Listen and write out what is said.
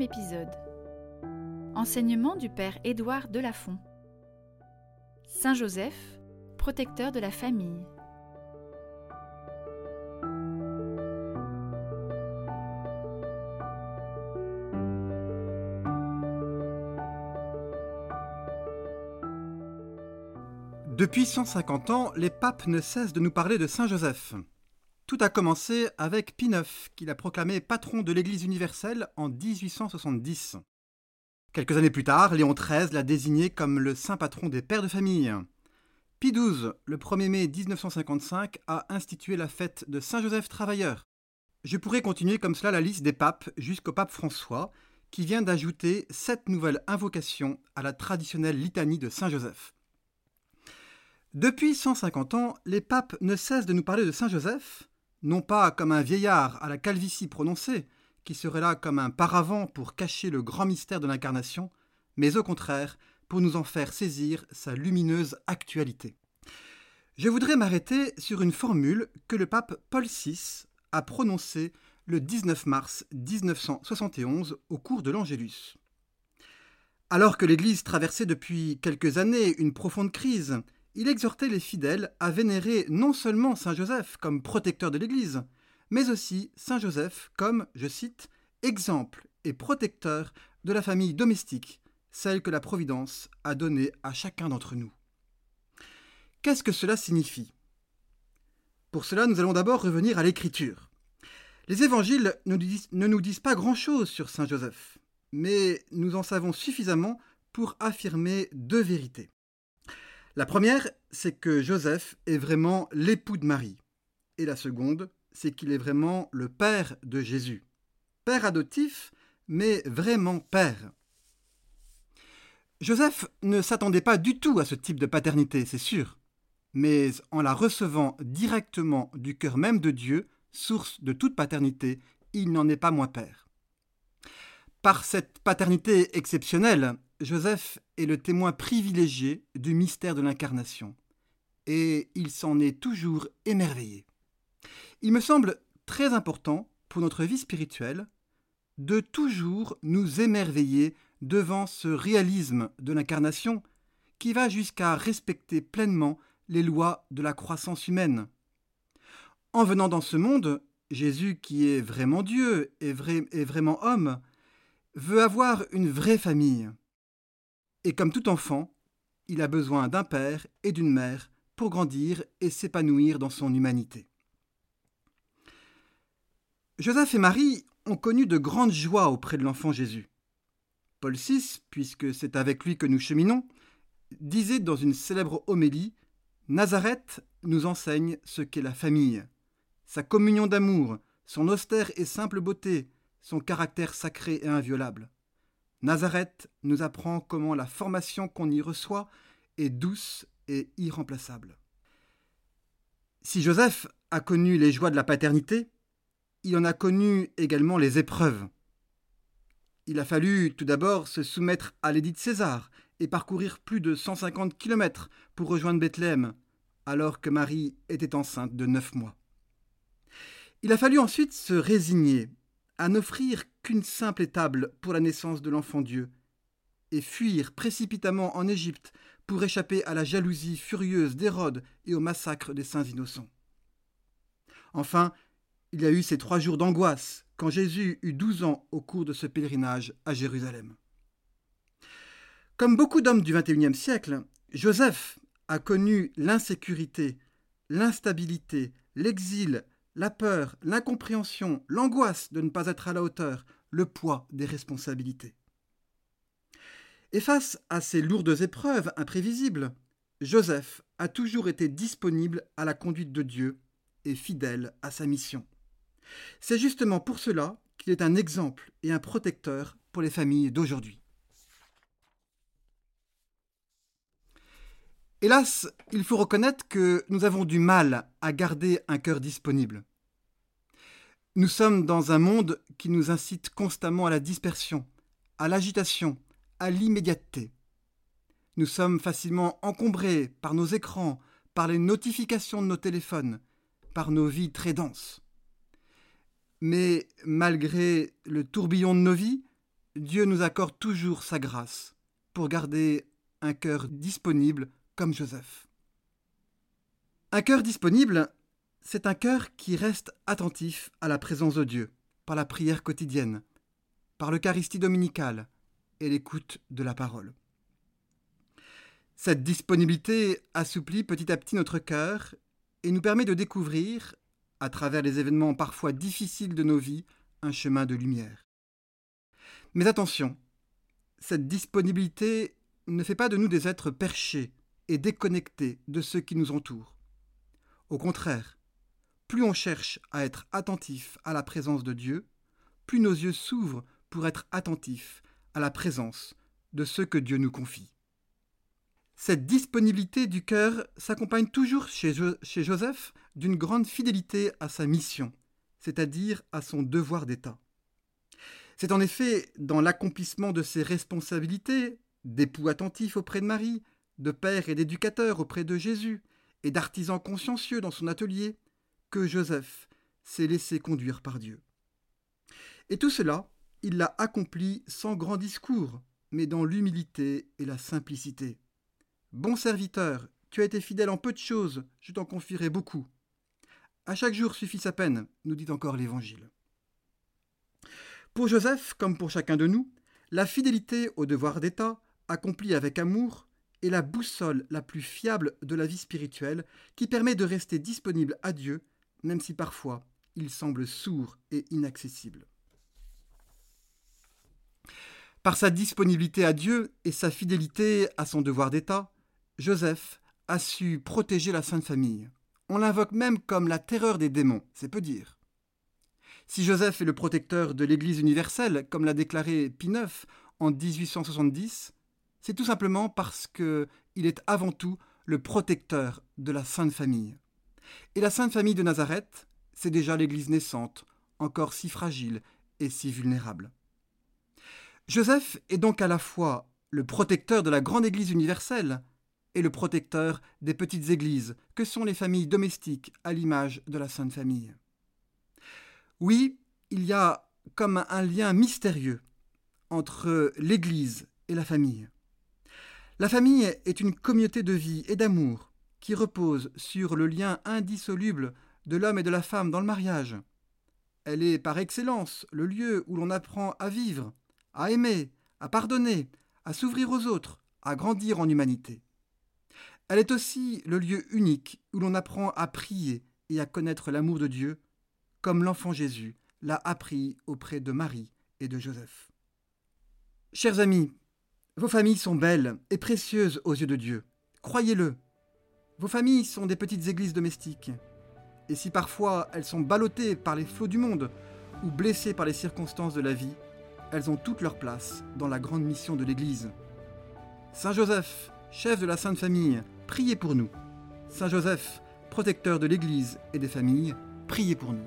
Épisode. Enseignement du Père Édouard Delafont. Saint Joseph, protecteur de la famille. Depuis 150 ans, les papes ne cessent de nous parler de Saint Joseph. Tout a commencé avec Pie IX, qui l'a proclamé patron de l'Église universelle en 1870. Quelques années plus tard, Léon XIII l'a désigné comme le saint patron des pères de famille. Pie XII, le 1er mai 1955, a institué la fête de Saint Joseph Travailleur. Je pourrais continuer comme cela la liste des papes jusqu'au pape François, qui vient d'ajouter sept nouvelles invocations à la traditionnelle litanie de Saint Joseph. Depuis 150 ans, les papes ne cessent de nous parler de Saint Joseph, non pas comme un vieillard à la calvitie prononcée, qui serait là comme un paravent pour cacher le grand mystère de l'incarnation, mais au contraire pour nous en faire saisir sa lumineuse actualité. Je voudrais m'arrêter sur une formule que le pape Paul VI a prononcée le 19 mars 1971 au cours de l'Angélus. Alors que l'Église traversait depuis quelques années une profonde crise il exhortait les fidèles à vénérer non seulement Saint Joseph comme protecteur de l'Église, mais aussi Saint Joseph comme, je cite, exemple et protecteur de la famille domestique, celle que la Providence a donnée à chacun d'entre nous. Qu'est-ce que cela signifie? Pour cela, nous allons d'abord revenir à l'Écriture. Les évangiles ne nous disent pas grand-chose sur Saint Joseph, mais nous en savons suffisamment pour affirmer deux vérités. La première, c'est que Joseph est vraiment l'époux de Marie. Et la seconde, c'est qu'il est vraiment le père de Jésus. Père adoptif, mais vraiment père. Joseph ne s'attendait pas du tout à ce type de paternité, c'est sûr. Mais en la recevant directement du cœur même de Dieu, source de toute paternité, il n'en est pas moins père. Par cette paternité exceptionnelle, Joseph est le témoin privilégié du mystère de l'incarnation, et il s'en est toujours émerveillé. Il me semble très important pour notre vie spirituelle de toujours nous émerveiller devant ce réalisme de l'incarnation qui va jusqu'à respecter pleinement les lois de la croissance humaine. En venant dans ce monde, Jésus, qui est vraiment Dieu et, vraiment homme, veut avoir une vraie famille. Et comme tout enfant, il a besoin d'un père et d'une mère pour grandir et s'épanouir dans son humanité. Joseph et Marie ont connu de grandes joies auprès de l'enfant Jésus. Paul VI, puisque c'est avec lui que nous cheminons, disait dans une célèbre homélie Nazareth nous enseigne ce qu'est la famille, sa communion d'amour, son austère et simple beauté, son caractère sacré et inviolable. Nazareth nous apprend comment la formation qu'on y reçoit est douce et irremplaçable. Si Joseph a connu les joies de la paternité, il en a connu également les épreuves. Il a fallu tout d'abord se soumettre à l'édit de César et parcourir plus de 150 kilomètres pour rejoindre Bethléem, alors que Marie était enceinte de neuf mois. Il a fallu ensuite se résigner à n'offrir qu'une simple étable pour la naissance de l'enfant Dieu, et fuir précipitamment en Égypte pour échapper à la jalousie furieuse d'Hérode et au massacre des saints innocents. Enfin, il y a eu ces trois jours d'angoisse quand Jésus eut douze ans au cours de ce pèlerinage à Jérusalem. Comme beaucoup d'hommes du XXIe siècle, Joseph a connu l'insécurité, l'instabilité, l'exil, la peur, l'incompréhension, l'angoisse de ne pas être à la hauteur, le poids des responsabilités. Et face à ces lourdes épreuves imprévisibles, Joseph a toujours été disponible à la conduite de Dieu et fidèle à sa mission. C'est justement pour cela qu'il est un exemple et un protecteur pour les familles d'aujourd'hui. Hélas, il faut reconnaître que nous avons du mal à garder un cœur disponible. Nous sommes dans un monde qui nous incite constamment à la dispersion, à l'agitation, à l'immédiateté. Nous sommes facilement encombrés par nos écrans, par les notifications de nos téléphones, par nos vies très denses. Mais malgré le tourbillon de nos vies, Dieu nous accorde toujours sa grâce pour garder un cœur disponible comme Joseph. Un cœur disponible, c'est un cœur qui reste attentif à la présence de Dieu par la prière quotidienne, par l'Eucharistie dominicale et l'écoute de la parole. Cette disponibilité assouplit petit à petit notre cœur et nous permet de découvrir, à travers les événements parfois difficiles de nos vies, un chemin de lumière. Mais attention, cette disponibilité ne fait pas de nous des êtres perchés et déconnectés de ceux qui nous entourent. Au contraire, plus on cherche à être attentif à la présence de Dieu, plus nos yeux s'ouvrent pour être attentifs à la présence de ceux que Dieu nous confie. Cette disponibilité du cœur s'accompagne toujours chez, chez Joseph d'une grande fidélité à sa mission, c'est-à-dire à son devoir d'État. C'est en effet dans l'accomplissement de ses responsabilités, d'époux attentif auprès de Marie, de père et d'éducateur auprès de Jésus, et d'artisan consciencieux dans son atelier, que Joseph s'est laissé conduire par Dieu. Et tout cela, il l'a accompli sans grand discours, mais dans l'humilité et la simplicité. Bon serviteur, tu as été fidèle en peu de choses, je t'en confierai beaucoup. À chaque jour suffit sa peine, nous dit encore l'Évangile. Pour Joseph, comme pour chacun de nous, la fidélité au devoir d'État, accomplie avec amour, est la boussole la plus fiable de la vie spirituelle qui permet de rester disponible à Dieu, même si parfois il semble sourd et inaccessible. Par sa disponibilité à Dieu et sa fidélité à son devoir d'État, Joseph a su protéger la Sainte Famille. On l'invoque même comme la terreur des démons, c'est peu dire. Si Joseph est le protecteur de l'Église universelle, comme l'a déclaré Pie IX en 1870, c'est tout simplement parce qu'il est avant tout le protecteur de la Sainte Famille. Et la Sainte Famille de Nazareth, c'est déjà l'Église naissante, encore si fragile et si vulnérable. Joseph est donc à la fois le protecteur de la grande Église universelle, et le protecteur des petites églises que sont les familles domestiques à l'image de la Sainte Famille. Oui, il y a comme un lien mystérieux entre l'Église et la famille. La famille est une communauté de vie et d'amour qui repose sur le lien indissoluble de l'homme et de la femme dans le mariage. Elle est par excellence le lieu où l'on apprend à vivre, à aimer, à pardonner, à s'ouvrir aux autres, à grandir en humanité. Elle est aussi le lieu unique où l'on apprend à prier et à connaître l'amour de Dieu, comme l'enfant Jésus l'a appris auprès de Marie et de Joseph. Chers amis, vos familles sont belles et précieuses aux yeux de Dieu. Croyez-le. Vos familles sont des petites églises domestiques. Et si parfois elles sont ballottées par les flots du monde ou blessées par les circonstances de la vie, elles ont toute leur place dans la grande mission de l'Église. Saint Joseph, chef de la Sainte Famille, priez pour nous. Saint Joseph, protecteur de l'Église et des familles, priez pour nous.